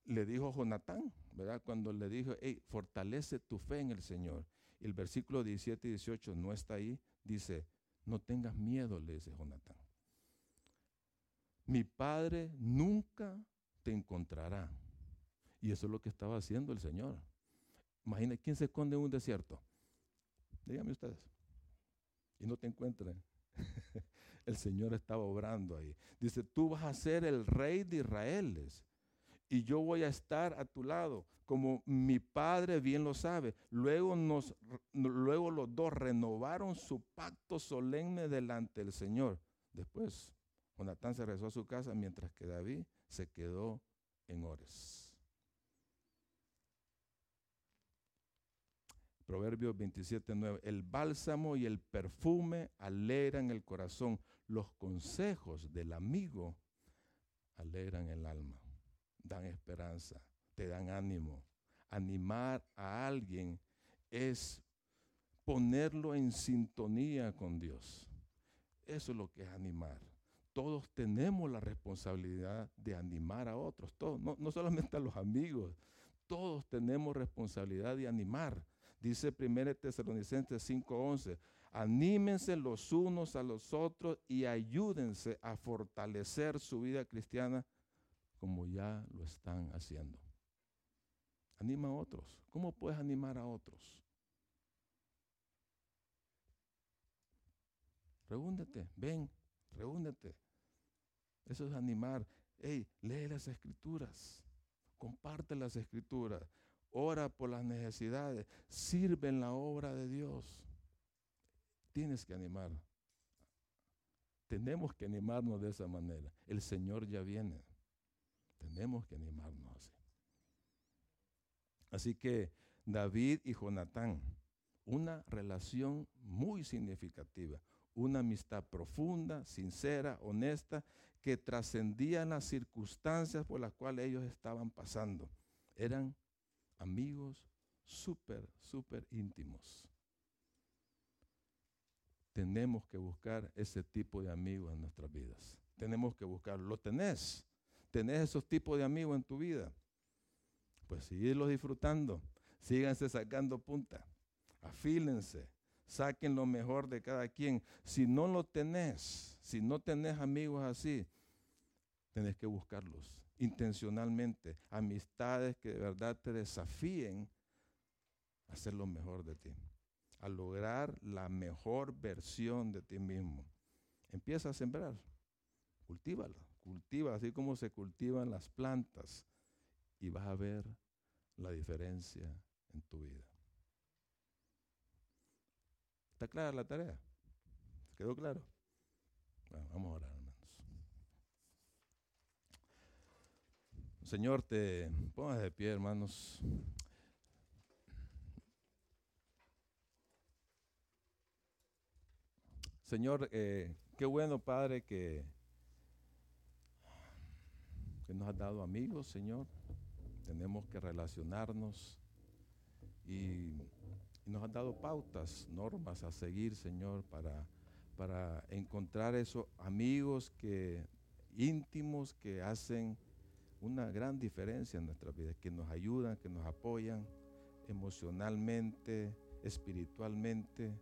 le dijo Jonatán, ¿verdad? Cuando le dijo, hey, fortalece tu fe en el Señor. El versículo 17 y 18 no está ahí, dice, no tengas miedo, le dice Jonatán. Mi padre nunca te encontrará. Y eso es lo que estaba haciendo el Señor. Imagina quién se esconde en un desierto. Díganme ustedes. Y no te encuentren. el Señor estaba obrando ahí. Dice, tú vas a ser el rey de Israel. Y yo voy a estar a tu lado como mi padre bien lo sabe. Luego, nos, luego los dos renovaron su pacto solemne delante del Señor. Después, Jonatán se regresó a su casa mientras que David se quedó en Ores. Proverbios 27, 9. El bálsamo y el perfume alegran el corazón. Los consejos del amigo alegran el alma, dan esperanza, te dan ánimo. Animar a alguien es ponerlo en sintonía con Dios. Eso es lo que es animar. Todos tenemos la responsabilidad de animar a otros, todos, no, solamente a los amigos, todos tenemos responsabilidad de animar. Dice 1 Tesalonicenses 5:11, anímense los unos a los otros y ayúdense a fortalecer su vida cristiana como ya lo están haciendo. Anima a otros. ¿Cómo puedes animar a otros? Reúndete, ven, reúndete. Eso es animar. Hey, lee las escrituras, comparte las escrituras, ora por las necesidades, sirve en la obra de Dios. Tienes que animar. Tenemos que animarnos de esa manera. El Señor ya viene. Tenemos que animarnos así. Que David y Jonatán, una relación muy significativa, una amistad profunda, sincera, honesta, que trascendía las circunstancias por las cuales ellos estaban pasando. Eran amigos súper, súper íntimos. Tenemos que buscar ese tipo de amigos en nuestras vidas. Tenemos que buscarlo. ¿Lo tenés? ¿Tenés esos tipos de amigos en tu vida? Pues seguirlos disfrutando. Síganse sacando punta. Afílense saquen lo mejor de cada quien. Si no lo tenés, si no tenés amigos así, tenés que buscarlos intencionalmente. Amistades que de verdad te desafíen a hacer lo mejor de ti, a lograr la mejor versión de ti mismo. Empieza a sembrar, cultívalo, cultiva así como se cultivan las plantas y vas a ver la diferencia en tu vida. ¿Está clara la tarea? ¿Quedó claro? vamos a orar, hermanos. Señor, te pongas de pie, hermanos. Señor, eh, qué bueno, Padre, que, que nos has dado amigos, Señor. Tenemos que relacionarnos y nos han dado pautas, normas a seguir, Señor, para, para encontrar esos amigos que, íntimos que hacen una gran diferencia en nuestra vida, que nos ayudan, que nos apoyan emocionalmente, espiritualmente,